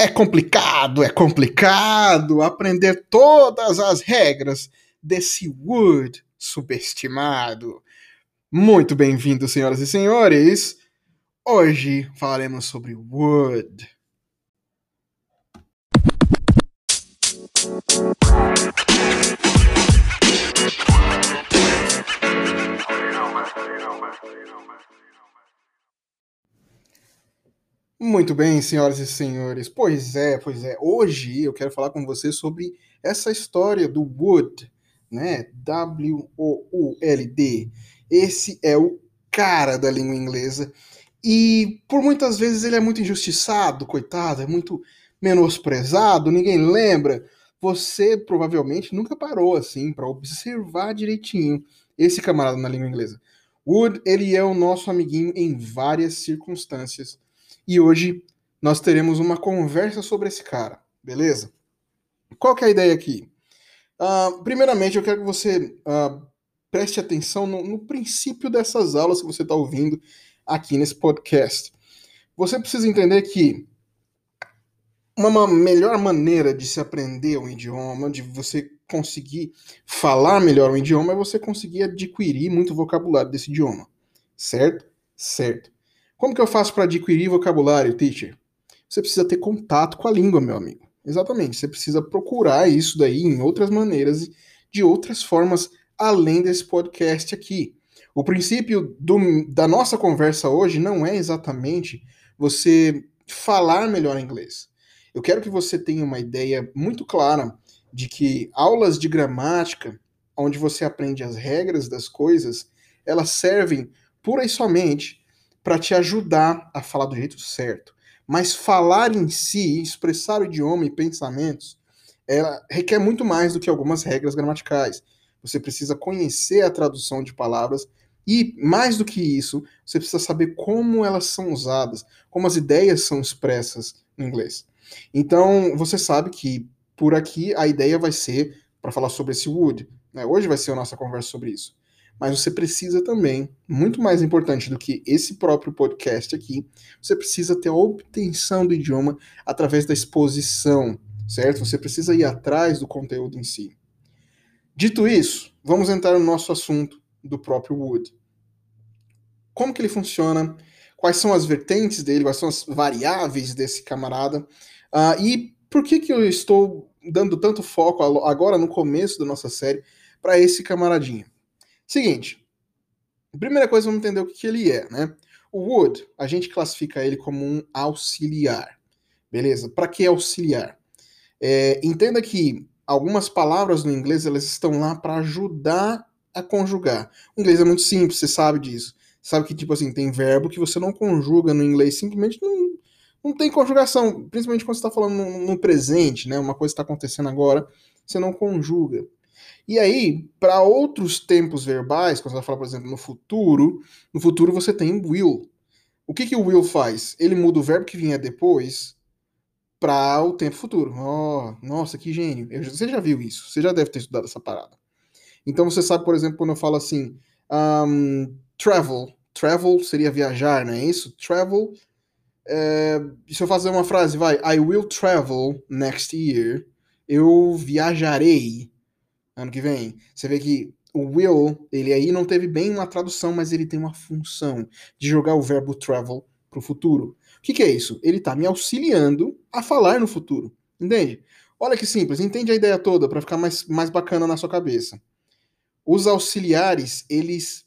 É complicado, é complicado aprender todas as regras desse Wood subestimado. Muito bem-vindos, senhoras e senhores. Hoje falaremos sobre Wood. Muito bem, senhoras e senhores. Pois é, pois é. Hoje eu quero falar com você sobre essa história do Wood, né? W-O-U-L-D. Esse é o cara da língua inglesa e por muitas vezes ele é muito injustiçado, coitado, é muito menosprezado, ninguém lembra. Você provavelmente nunca parou assim para observar direitinho esse camarada na língua inglesa. Wood, ele é o nosso amiguinho em várias circunstâncias e hoje nós teremos uma conversa sobre esse cara, beleza? Qual que é a ideia aqui? Uh, primeiramente, eu quero que você uh, preste atenção no, no, princípio dessas aulas que você está ouvindo aqui nesse podcast. Você precisa entender que uma melhor maneira de se aprender um idioma, de você conseguir falar melhor um idioma, é você conseguir adquirir muito vocabulário desse idioma. Certo? Certo. Como que eu faço para adquirir vocabulário, teacher? Você precisa ter contato com a língua, meu amigo. Exatamente. Você precisa procurar isso daí em outras maneiras, de outras formas, além desse podcast aqui. O princípio do, da nossa conversa hoje não é exatamente você falar melhor inglês. Eu quero que você tenha uma ideia muito clara de que aulas de gramática, onde você aprende as regras das coisas, elas servem pura e somente para te ajudar a falar do jeito certo. Mas falar em si, expressar o idioma e pensamentos, ela requer muito mais do que algumas regras gramaticais. Você precisa conhecer a tradução de palavras e, mais do que isso, você precisa saber como elas são usadas, como as ideias são expressas no inglês. Então, você sabe que por aqui a ideia vai ser para falar sobre esse wood. Né? Hoje vai ser a nossa conversa sobre isso mas você precisa também, muito mais importante do que esse próprio podcast aqui, você precisa ter a obtenção do idioma através da exposição, certo? Você precisa ir atrás do conteúdo em si. Dito isso, vamos entrar no nosso assunto do próprio Wood. Como que ele funciona? Quais são as vertentes dele? Quais são as variáveis desse camarada? Uh, e por que que eu estou dando tanto foco agora no começo da nossa série para esse camaradinho? Seguinte, primeira coisa, vamos entender o que, que ele é, né? O would, a gente classifica ele como um auxiliar, beleza? Para que auxiliar? É, entenda que algumas palavras no inglês elas estão lá para ajudar a conjugar. O inglês é muito simples, você sabe disso. Sabe que, tipo assim, tem verbo que você não conjuga no inglês, simplesmente não, não tem conjugação. Principalmente quando você está falando no, no, presente, né? Uma coisa está acontecendo agora, você não conjuga. E aí, para outros tempos verbais, quando você vai falar, por exemplo, no futuro, no futuro você tem will. O que, que o will faz? Ele muda o verbo que vinha depois para o tempo futuro. Oh, nossa, que gênio. Eu, você já viu isso, você já deve ter estudado essa parada. Então você sabe, por exemplo, quando eu falo assim, um, travel. Travel seria viajar, não é isso? Travel. É, se eu fazer uma frase, vai, I will travel next year. Eu viajarei ano que vem. Você vê que o will, ele aí não teve bem uma tradução, mas ele tem uma função de jogar o verbo travel para o futuro. O que, que, é isso? Ele está me auxiliando a falar no futuro. Entende? Olha que simples, entende a ideia toda para ficar mais, mais bacana na sua cabeça. Os auxiliares, eles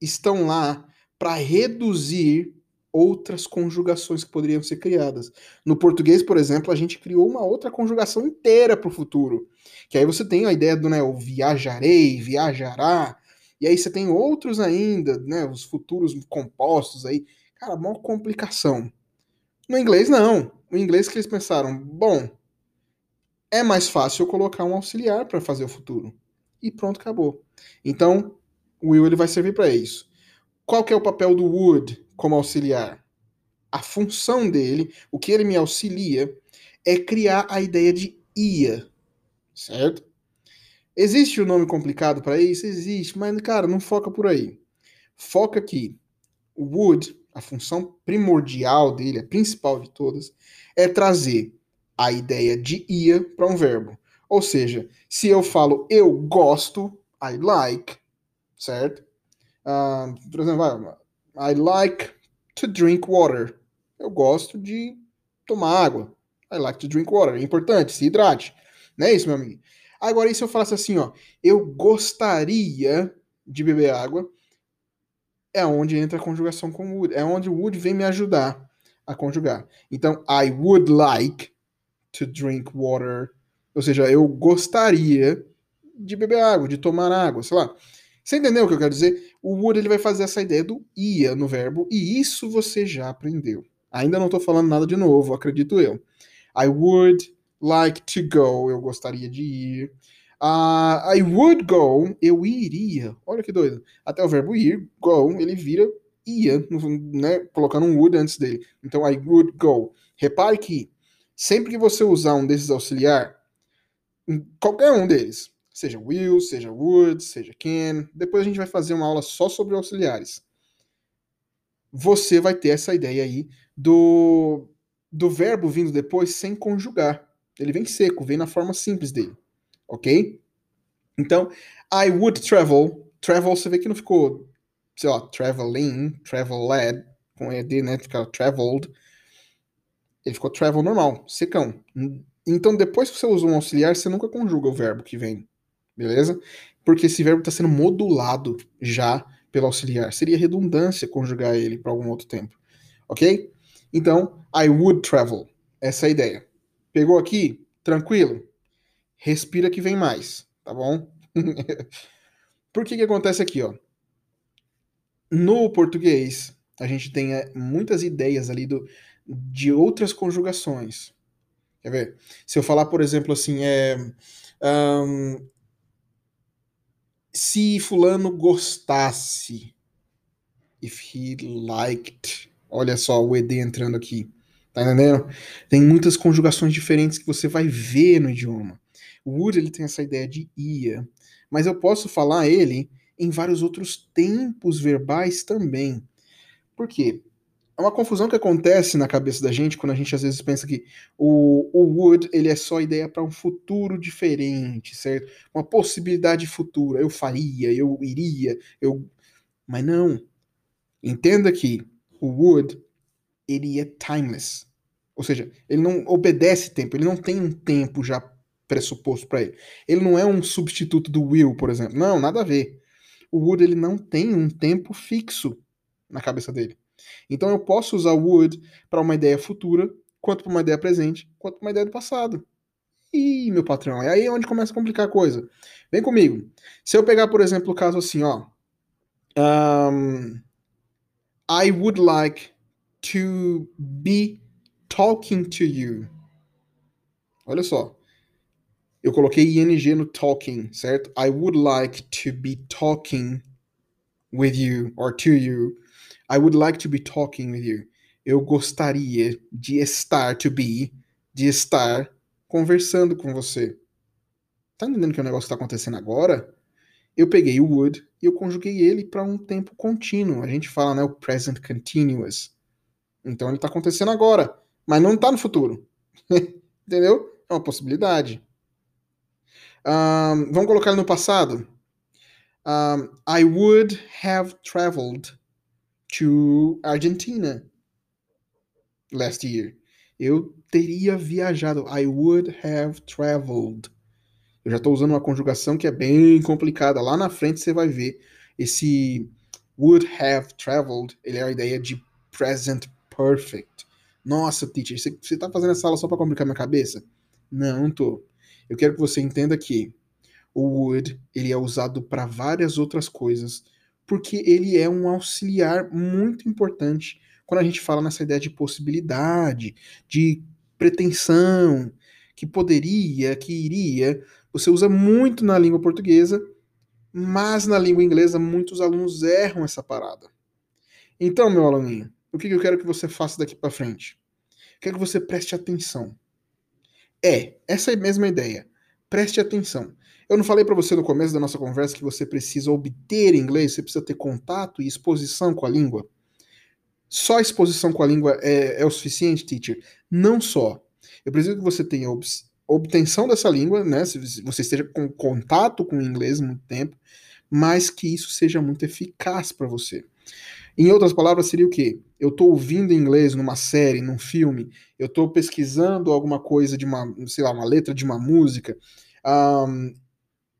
estão lá para reduzir outras conjugações que poderiam ser criadas. No português, por exemplo, a gente criou uma outra conjugação inteira para o futuro. Que aí você tem a ideia do né, o viajarei, viajará, e aí você tem outros ainda, né, os futuros compostos aí. Cara, maior complicação. No inglês, não. No inglês que eles pensaram, bom, é mais fácil eu colocar um auxiliar para fazer o futuro. E pronto, acabou. Então, o will ele vai servir para isso. Qual que é o papel do would como auxiliar. A função dele, o que ele me auxilia, é criar a ideia de ia, certo? Existe um nome complicado para isso? Existe, mas, cara, não foca por aí. Foca aqui. O would, a função primordial dele, a principal de todas, é trazer a ideia de ia para um verbo. Ou seja, se eu falo eu gosto, I like, certo? Uh, por exemplo, I like to drink water. Eu gosto de tomar água. I like to drink water. É importante, se hidrate. Não é isso, meu amigo? Agora, e se eu falasse assim, ó, eu gostaria de beber água, é onde entra a conjugação com would. É onde o would vem me ajudar a conjugar. Então, I would like to drink water. Ou seja, eu gostaria de beber água, de tomar água, sei lá. Você entendeu o que eu quero dizer? O would ele vai fazer essa ideia do ia no verbo, e isso você já aprendeu. Ainda não estou falando nada de novo, acredito eu. I would like to go, eu gostaria de ir. Uh, I would go, eu iria. Olha que doido. Até o verbo ir, go, ele vira ia, né, colocando um would antes dele. Então, I would go. Repare que sempre que você usar um desses auxiliar, qualquer um deles, seja will, seja would, seja can, depois a gente vai fazer uma aula só sobre auxiliares. Você vai ter essa ideia aí do, do verbo vindo depois sem conjugar. Ele vem seco, vem na forma simples dele ok? Então, I would travel. Travel, você vê que não ficou, sei lá, traveling, traveled, com ED, né? Fica traveled. Ele ficou travel normal, secão. Então, depois que você usa um auxiliar, você nunca conjuga o verbo que vem. Beleza? Porque esse verbo está sendo modulado já pelo auxiliar. Seria redundância conjugar ele para algum outro tempo. Ok? Então, I would travel. Essa é a ideia. Pegou aqui? Tranquilo? respira que vem mais, tá bom? Por que que acontece aqui, ó? No português, a gente tem é, muitas ideias ali do, de outras conjugações. Quer ver? Se eu falar, por exemplo, assim, é. Um, se fulano gostasse. If he liked. Olha só o ED entrando aqui. Tá entendendo? Tem muitas conjugações diferentes que você vai ver no idioma. O would ele tem essa ideia de ia, mas eu posso falar ele em vários outros tempos verbais também. Por quê? É uma confusão que acontece na cabeça da gente quando a gente às vezes pensa que o, o would ele é só ideia para um futuro diferente, certo? Uma possibilidade futura. Eu faria, eu iria, eu. Mas não. Entenda que o would ele é timeless. Ou seja, ele não obedece tempo, ele não tem um tempo já pressuposto para ele. Ele não é um substituto do will, por exemplo. Não, nada a ver. O would ele não tem um tempo fixo na cabeça dele. Então eu posso usar o would para uma ideia futura, quanto para uma ideia presente, quanto para uma ideia do passado. Ih, meu patrão, é aí onde começa a complicar a coisa. Vem comigo. Se eu pegar, por exemplo, o caso assim, ó. Um, I would like to be talking to you. Olha só eu coloquei ing no talking, certo? I would like to be talking with you or to you. I would like to be talking with you. Eu gostaria de estar, to be, de estar conversando com você. Tá entendendo que o negócio está acontecendo agora? Eu peguei o would e eu conjuguei ele para um tempo contínuo. A gente fala, né, o present continuous. Então ele está acontecendo agora, mas não está no futuro. Entendeu? É uma possibilidade. Um, vamos colocar no passado. Um, I would have traveled to Argentina last year. Eu teria viajado. I would have traveled. Eu já estou usando uma conjugação que é bem complicada. Lá na frente você vai ver esse would have traveled. Ele é a ideia de present perfect. Nossa, teacher, você está fazendo essa aula só para complicar minha cabeça? Não, não tô. Eu quero que você entenda que o would ele é usado para várias outras coisas, porque ele é um auxiliar muito importante quando a gente fala nessa ideia de possibilidade, de pretensão, que poderia, que iria. Você usa muito na língua portuguesa, mas na língua inglesa muitos alunos erram essa parada. Então, meu aluninho, o que eu quero que você faça daqui para frente? Quero que você preste atenção. É, essa é a mesma ideia. Preste atenção. Eu não falei para você no começo da nossa conversa que você precisa obter inglês, você precisa ter contato e exposição com a língua? Só exposição com a língua é, é o suficiente, teacher? Não só. Eu preciso que você tenha obtenção dessa língua, né? Se você esteja com contato com o inglês muito tempo, mas que isso seja muito eficaz para você. Em outras palavras, seria o quê? Eu estou ouvindo inglês numa série, num filme, eu estou pesquisando alguma coisa de uma, sei lá, uma letra de uma música. Um,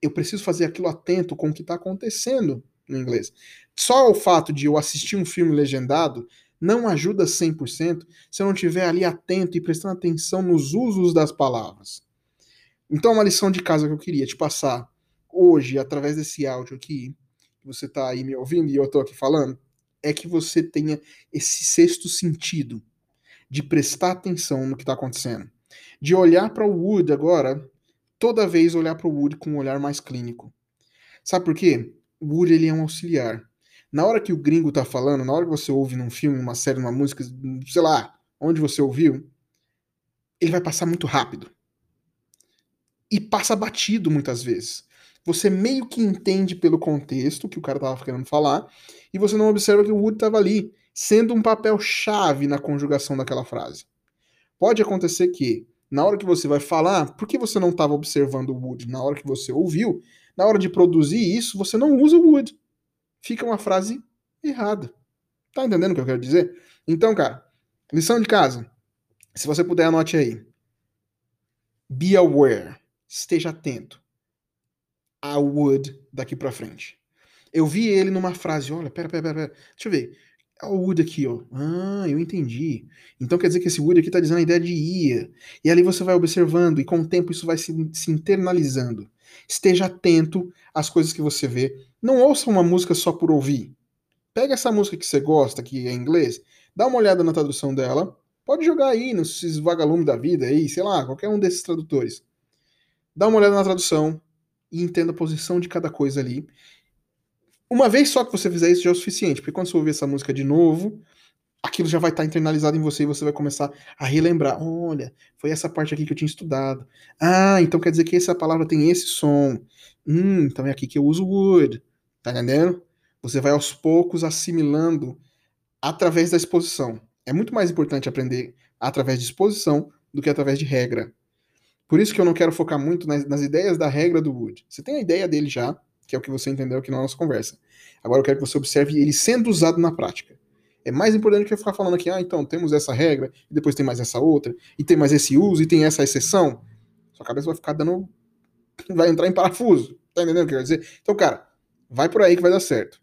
eu preciso fazer aquilo atento com o que está acontecendo no inglês. Só o fato de eu assistir um filme legendado não ajuda 100% se eu não estiver ali atento e prestando atenção nos usos das palavras. Então, uma lição de casa que eu queria te passar hoje, através desse áudio aqui, que você está aí me ouvindo e eu estou aqui falando, é que você tenha esse sexto sentido de prestar atenção no que está acontecendo. De olhar para o Wood agora, toda vez olhar para o Wood com um olhar mais clínico. Sabe por quê? O Wood ele é um auxiliar. Na hora que o gringo está falando, na hora que você ouve num filme, numa série, numa música, sei lá, onde você ouviu, ele vai passar muito rápido. E passa batido muitas vezes você meio que entende pelo contexto que o cara tava querendo falar, e você não observa que o Woody estava ali, sendo um papel chave na conjugação daquela frase. Pode acontecer que, na hora que você vai falar, por que você não estava observando o Woody? Na hora que você ouviu, na hora de produzir isso, você não usa o Woody. Fica uma frase errada. Tá entendendo o que eu quero dizer? Então, cara, lição de casa. Se você puder, anote aí. Be aware. Esteja atento a Wood daqui pra frente. Eu vi ele numa frase, olha, pera, pera, pera, pera. deixa eu ver. É o Wood aqui, ó. Ah, eu entendi. Então quer dizer que esse Wood aqui tá dizendo a ideia de ia. E ali você vai observando e com o tempo isso vai se, se internalizando. Esteja atento às coisas que você vê. Não ouça uma música só por ouvir. Pega essa música que você gosta, que é em inglês, dá uma olhada na tradução dela. Pode jogar aí nesses vagalumes da vida aí, sei lá, qualquer um desses tradutores. Dá uma olhada na tradução, e entenda a posição de cada coisa ali. Uma vez só que você fizer isso já é o suficiente, porque quando você ouvir essa música de novo, aquilo já vai estar internalizado em você e você vai começar a relembrar. Olha, foi essa parte aqui que eu tinha estudado. Ah, então quer dizer que essa palavra tem esse som. Hum, então é aqui que eu uso would. Tá entendendo? Você vai aos poucos assimilando através da exposição. É muito mais importante aprender através de exposição do que através de regra. Por isso que eu não quero focar muito nas, nas ideias da regra do Wood. Você tem a ideia dele já, que é o que você entendeu aqui na nossa conversa. Agora eu quero que você observe ele sendo usado na prática. É mais importante que ficar falando aqui, ah, então temos essa regra, e depois tem mais essa outra, e tem mais esse uso, e tem essa exceção. Sua cabeça vai ficar dando. vai entrar em parafuso. Tá entendendo o que eu quero dizer? Então, cara, vai por aí que vai dar certo.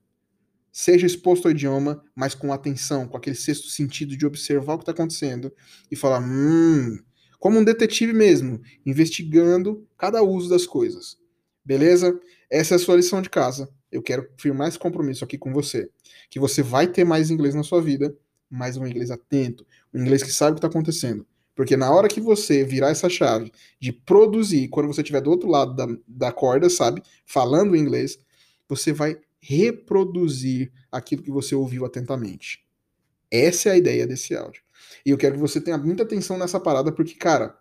Seja exposto ao idioma, mas com atenção, com aquele sexto sentido de observar o que está acontecendo e falar: hum, como um detetive mesmo, investigando cada uso das coisas. Beleza? Essa é a sua lição de casa. Eu quero firmar esse compromisso aqui com você. Que você vai ter mais inglês na sua vida, mas um inglês atento, um inglês que sabe o que está acontecendo. Porque na hora que você virar essa chave de produzir, quando você estiver do outro lado da, da corda, sabe, falando inglês, você vai reproduzir aquilo que você ouviu atentamente. Essa é a ideia desse áudio. E eu quero que você tenha muita atenção nessa parada, porque, cara,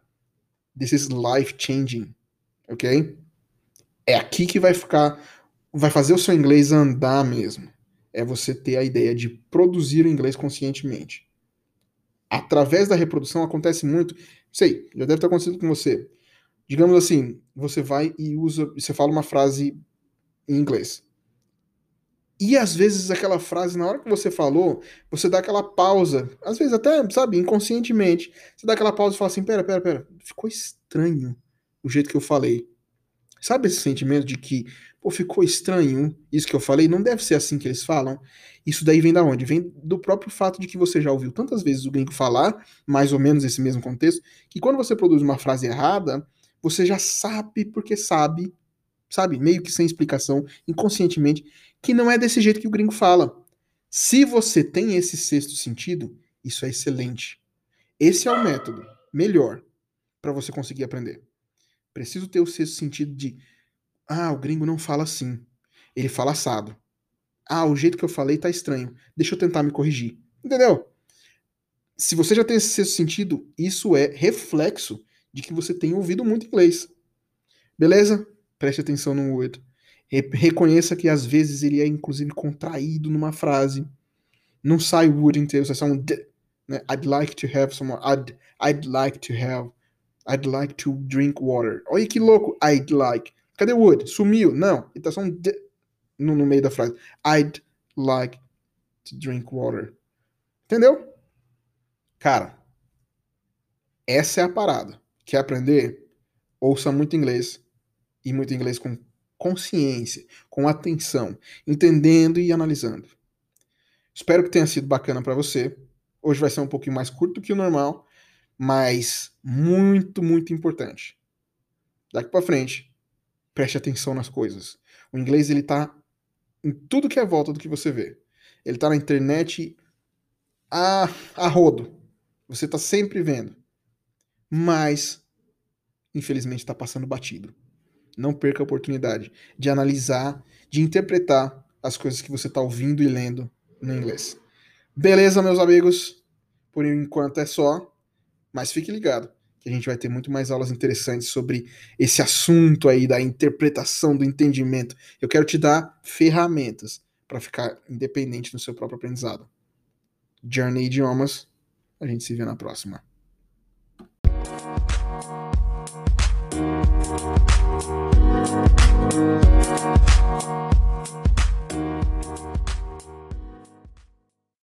this is life changing. Ok? É aqui que vai ficar. Vai fazer o seu inglês andar mesmo. É você ter a ideia de produzir o inglês conscientemente. Através da reprodução acontece muito. Sei, já deve ter acontecido com você. Digamos assim, você vai e usa. Você fala uma frase em inglês. E às vezes aquela frase, na hora que você falou, você dá aquela pausa. Às vezes até, sabe, inconscientemente. Você dá aquela pausa e fala assim: pera, pera, pera. Ficou estranho o jeito que eu falei. Sabe esse sentimento de que, pô, ficou estranho isso que eu falei? Não deve ser assim que eles falam. Isso daí vem da onde? Vem do próprio fato de que você já ouviu tantas vezes o gringo falar, mais ou menos esse mesmo contexto, que quando você produz uma frase errada, você já sabe porque sabe, sabe, meio que sem explicação, inconscientemente, que não é desse jeito que o gringo fala. Se você tem esse sexto sentido, isso é excelente. Esse é o método melhor para você conseguir aprender. Preciso ter o sexto sentido de ah, o gringo não fala assim. Ele fala assado. Ah, o jeito que eu falei tá estranho. Deixa eu tentar me corrigir. Entendeu? Se você já tem esse sexto sentido, isso é reflexo de que você tem ouvido muito inglês. Beleza? Preste atenção no word. Reconheça que às vezes ele é inclusive contraído numa frase. Não sai o word inteiro, sai só um d. Né? I'd like to have some more. I'd, I'd like to have. I'd like to drink water. Olha que louco. I'd like. Cadê o would? Sumiu. Não. Ele tá só um d no, no meio da frase. I'd like to drink water. Entendeu? Cara, essa é a parada. Quer aprender? Ouça muito inglês. E muito inglês com consciência, com atenção, entendendo e analisando. Espero que tenha sido bacana para você. Hoje vai ser um pouquinho mais curto que o normal, mas muito, muito importante. Daqui para frente, preste atenção nas coisas. O inglês ele tá em tudo que é volta do que você vê. Ele tá na internet a, a rodo. Você tá sempre vendo. Mas infelizmente está passando batido. Não perca a oportunidade de analisar, de interpretar as coisas que você está ouvindo e lendo no inglês. Beleza, meus amigos? Por enquanto é só, mas fique ligado que a gente vai ter muito mais aulas interessantes sobre esse assunto aí da interpretação, do entendimento. Eu quero te dar ferramentas para ficar independente no seu próprio aprendizado. Journey Idiomas, a gente se vê na próxima. Thank you.